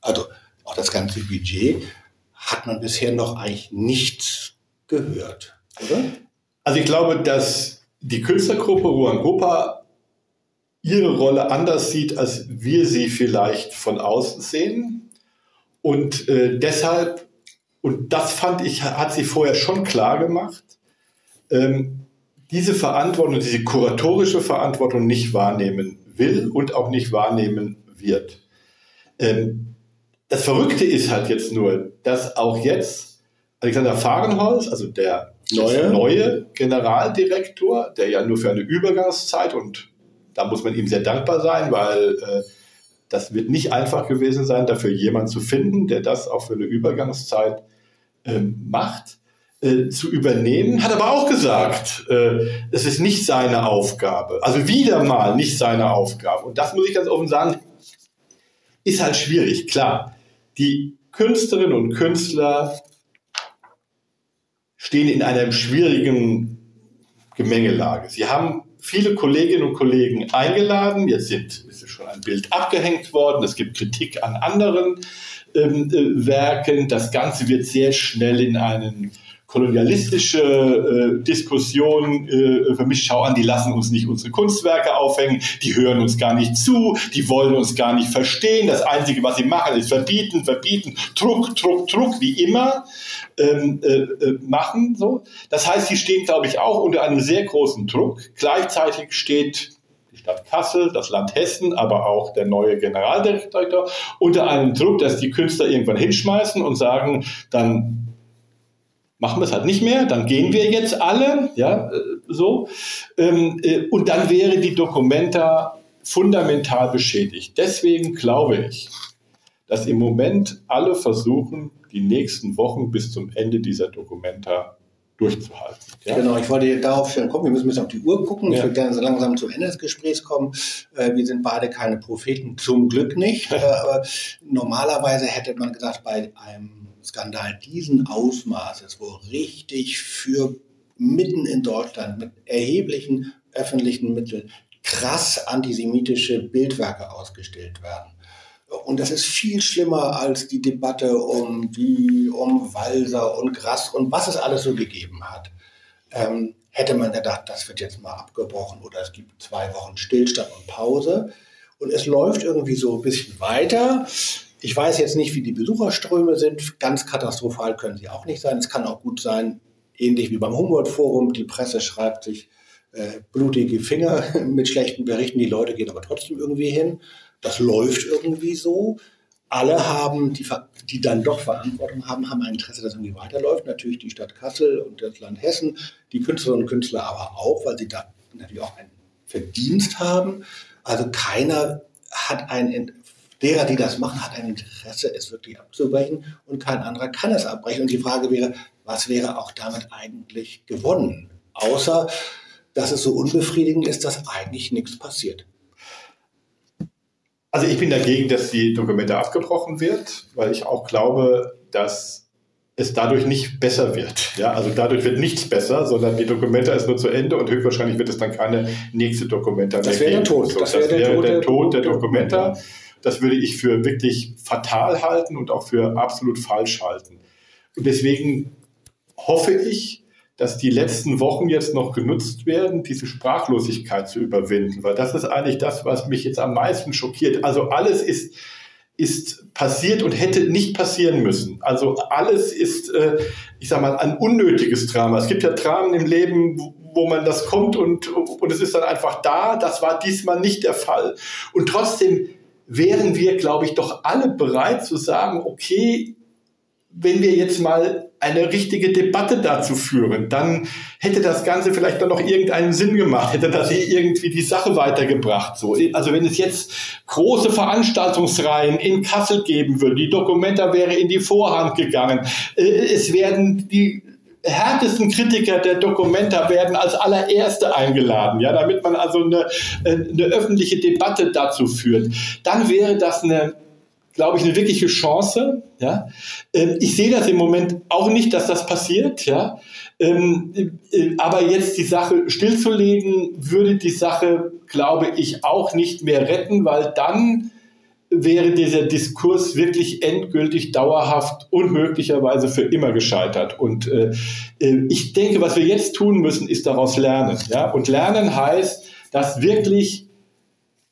also auch das ganze Budget, hat man bisher noch eigentlich nichts gehört, oder? Also ich glaube, dass die Künstlergruppe Ruangrupa ihre Rolle anders sieht, als wir sie vielleicht von außen sehen. Und äh, deshalb, und das fand ich, hat sie vorher schon klar gemacht, ähm, diese Verantwortung, diese kuratorische Verantwortung nicht wahrnehmen will und auch nicht wahrnehmen wird. Ähm, das Verrückte ist halt jetzt nur, dass auch jetzt Alexander Fahrenholz, also der neue. neue Generaldirektor, der ja nur für eine Übergangszeit und da muss man ihm sehr dankbar sein, weil äh, das wird nicht einfach gewesen sein, dafür jemanden zu finden, der das auch für eine Übergangszeit äh, macht, äh, zu übernehmen, hat aber auch gesagt, äh, es ist nicht seine Aufgabe. Also wieder mal nicht seine Aufgabe. Und das muss ich ganz offen sagen, ist halt schwierig. Klar, die Künstlerinnen und Künstler stehen in einer schwierigen Gemengelage. Sie haben viele Kolleginnen und Kollegen eingeladen. Jetzt sind, ist schon ein Bild abgehängt worden. Es gibt Kritik an anderen ähm, äh, Werken. Das Ganze wird sehr schnell in einen kolonialistische äh, Diskussion äh, für mich schau an, die lassen uns nicht unsere Kunstwerke aufhängen, die hören uns gar nicht zu, die wollen uns gar nicht verstehen. Das Einzige, was sie machen, ist verbieten, verbieten, Druck, Druck, Druck, wie immer ähm, äh, äh, machen. So. Das heißt, sie stehen, glaube ich, auch unter einem sehr großen Druck. Gleichzeitig steht die Stadt Kassel, das Land Hessen, aber auch der neue Generaldirektor unter einem Druck, dass die Künstler irgendwann hinschmeißen und sagen, dann machen wir es halt nicht mehr, dann gehen wir jetzt alle, ja, äh, so. Ähm, äh, und dann wäre die Dokumenta fundamental beschädigt. Deswegen glaube ich, dass im Moment alle versuchen, die nächsten Wochen bis zum Ende dieser Dokumenta durchzuhalten. Ja? Genau, ich wollte darauf schon kommen, wir müssen ein bisschen auf die Uhr gucken. Ja. Ich würde gerne so langsam zum Ende des Gesprächs kommen. Äh, wir sind beide keine Propheten, zum Glück nicht. Aber normalerweise hätte man gesagt, bei einem Skandal diesen Ausmaßes, wo richtig für mitten in Deutschland mit erheblichen öffentlichen Mitteln krass antisemitische Bildwerke ausgestellt werden. Und das ist viel schlimmer als die Debatte um die, um Walser und Grass und was es alles so gegeben hat. Ähm, hätte man gedacht, das wird jetzt mal abgebrochen oder es gibt zwei Wochen Stillstand und Pause. Und es läuft irgendwie so ein bisschen weiter. Ich weiß jetzt nicht, wie die Besucherströme sind. Ganz katastrophal können sie auch nicht sein. Es kann auch gut sein, ähnlich wie beim Humboldt-Forum, die Presse schreibt sich äh, blutige Finger mit schlechten Berichten, die Leute gehen aber trotzdem irgendwie hin. Das läuft irgendwie so. Alle haben, die, die dann doch Verantwortung haben, haben ein Interesse, dass irgendwie weiterläuft. Natürlich die Stadt Kassel und das Land Hessen, die Künstlerinnen und Künstler aber auch, weil sie da natürlich auch einen Verdienst haben. Also keiner hat ein, derer, die das machen, hat ein Interesse, es wirklich abzubrechen und kein anderer kann es abbrechen. Und die Frage wäre, was wäre auch damit eigentlich gewonnen? Außer, dass es so unbefriedigend ist, dass eigentlich nichts passiert. Also ich bin dagegen, dass die Dokumente abgebrochen wird, weil ich auch glaube, dass es dadurch nicht besser wird. Ja, also dadurch wird nichts besser, sondern die Dokumenta ist nur zu Ende und höchstwahrscheinlich wird es dann keine nächste Dokumenta das mehr geben. Tod. So, das, wäre der, Tod, der Tod der Dokumenta. Das würde ich für wirklich fatal halten und auch für absolut falsch halten. Und deswegen hoffe ich, dass die letzten Wochen jetzt noch genutzt werden, diese Sprachlosigkeit zu überwinden, weil das ist eigentlich das, was mich jetzt am meisten schockiert. Also alles ist ist passiert und hätte nicht passieren müssen. Also alles ist, äh, ich sag mal, ein unnötiges Drama. Es gibt ja Dramen im Leben, wo man das kommt und, und es ist dann einfach da. Das war diesmal nicht der Fall. Und trotzdem wären wir, glaube ich, doch alle bereit zu sagen, okay, wenn wir jetzt mal eine richtige Debatte dazu führen, dann hätte das Ganze vielleicht dann noch irgendeinen Sinn gemacht, hätte das irgendwie die Sache weitergebracht. So, also wenn es jetzt große Veranstaltungsreihen in Kassel geben würde, die Dokumenta wäre in die Vorhand gegangen, äh, es werden die härtesten Kritiker der Dokumenta werden als allererste eingeladen, ja, damit man also eine, äh, eine öffentliche Debatte dazu führt. Dann wäre das eine glaube ich, eine wirkliche Chance. Ja? Ähm, ich sehe das im Moment auch nicht, dass das passiert. Ja? Ähm, äh, aber jetzt die Sache stillzulegen, würde die Sache, glaube ich, auch nicht mehr retten, weil dann wäre dieser Diskurs wirklich endgültig dauerhaft und möglicherweise für immer gescheitert. Und äh, äh ich denke, was wir jetzt tun müssen, ist daraus lernen. Ja? Und lernen heißt, dass wirklich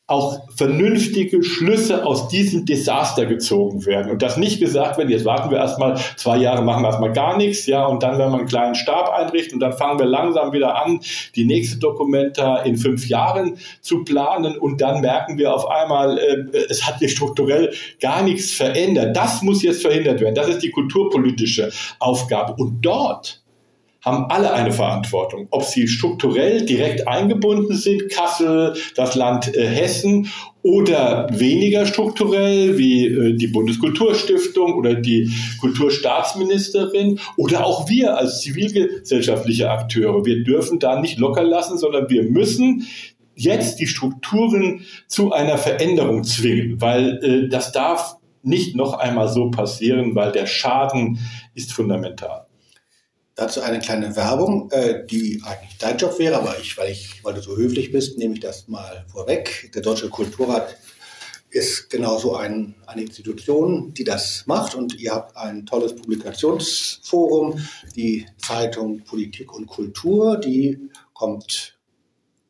auch vernünftige Schlüsse aus diesem Desaster gezogen werden und das nicht gesagt wird, jetzt warten wir erstmal zwei Jahre, machen wir erstmal gar nichts, ja, und dann werden wir einen kleinen Stab einrichten und dann fangen wir langsam wieder an, die nächste Dokumenta in fünf Jahren zu planen und dann merken wir auf einmal, äh, es hat sich strukturell gar nichts verändert. Das muss jetzt verhindert werden. Das ist die kulturpolitische Aufgabe. Und dort haben alle eine Verantwortung. Ob sie strukturell direkt eingebunden sind, Kassel, das Land äh, Hessen, oder weniger strukturell, wie äh, die Bundeskulturstiftung oder die Kulturstaatsministerin oder auch wir als zivilgesellschaftliche Akteure. Wir dürfen da nicht locker lassen, sondern wir müssen jetzt die Strukturen zu einer Veränderung zwingen, weil äh, das darf nicht noch einmal so passieren, weil der Schaden ist fundamental. Dazu eine kleine Werbung, äh, die eigentlich dein Job wäre, aber ich, weil ich, weil du so höflich bist, nehme ich das mal vorweg. Der Deutsche Kulturrat ist genauso ein, eine Institution, die das macht und ihr habt ein tolles Publikationsforum, die Zeitung Politik und Kultur, die kommt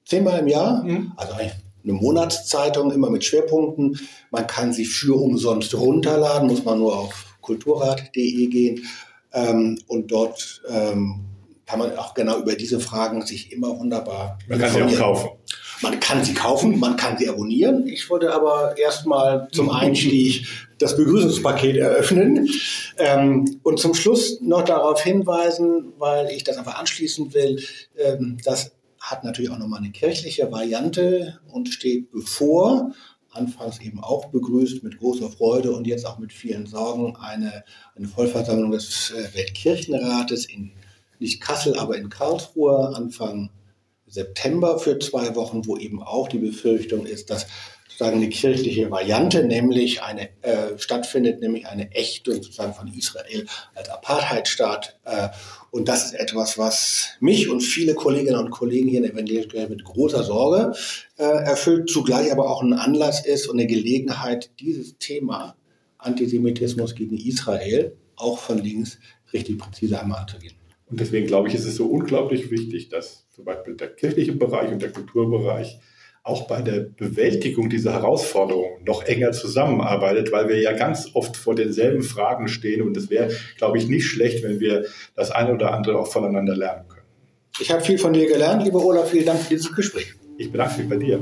zehnmal im Jahr, mhm. also eine Monatszeitung, immer mit Schwerpunkten. Man kann sie für umsonst runterladen, muss man nur auf kulturrat.de gehen. Ähm, und dort ähm, kann man auch genau über diese Fragen sich immer wunderbar Man kann sie auch kaufen. Man kann sie kaufen, man kann sie abonnieren. Ich wollte aber erstmal zum Einstieg das Begrüßungspaket eröffnen ähm, und zum Schluss noch darauf hinweisen, weil ich das einfach anschließen will, ähm, das hat natürlich auch nochmal eine kirchliche Variante und steht bevor anfangs eben auch begrüßt mit großer Freude und jetzt auch mit vielen Sorgen. Eine, eine Vollversammlung des äh, Weltkirchenrates in nicht Kassel, aber in Karlsruhe Anfang September für zwei Wochen, wo eben auch die Befürchtung ist, dass sozusagen eine kirchliche Variante, nämlich eine äh, stattfindet, nämlich eine Ächtung sozusagen von Israel als Apartheidstaat. Äh, und das ist etwas, was mich und viele Kolleginnen und Kollegen hier in der evangelischen mit großer Sorge äh, erfüllt, zugleich aber auch ein Anlass ist und eine Gelegenheit, dieses Thema Antisemitismus gegen Israel auch von links richtig präzise einmal anzugehen. Und deswegen glaube ich, ist es so unglaublich wichtig, dass zum Beispiel der kirchliche Bereich und der Kulturbereich auch bei der Bewältigung dieser Herausforderungen noch enger zusammenarbeitet, weil wir ja ganz oft vor denselben Fragen stehen. Und es wäre, glaube ich, nicht schlecht, wenn wir das eine oder andere auch voneinander lernen können. Ich habe viel von dir gelernt, lieber Olaf. Vielen Dank für dieses Gespräch. Ich bedanke mich bei dir.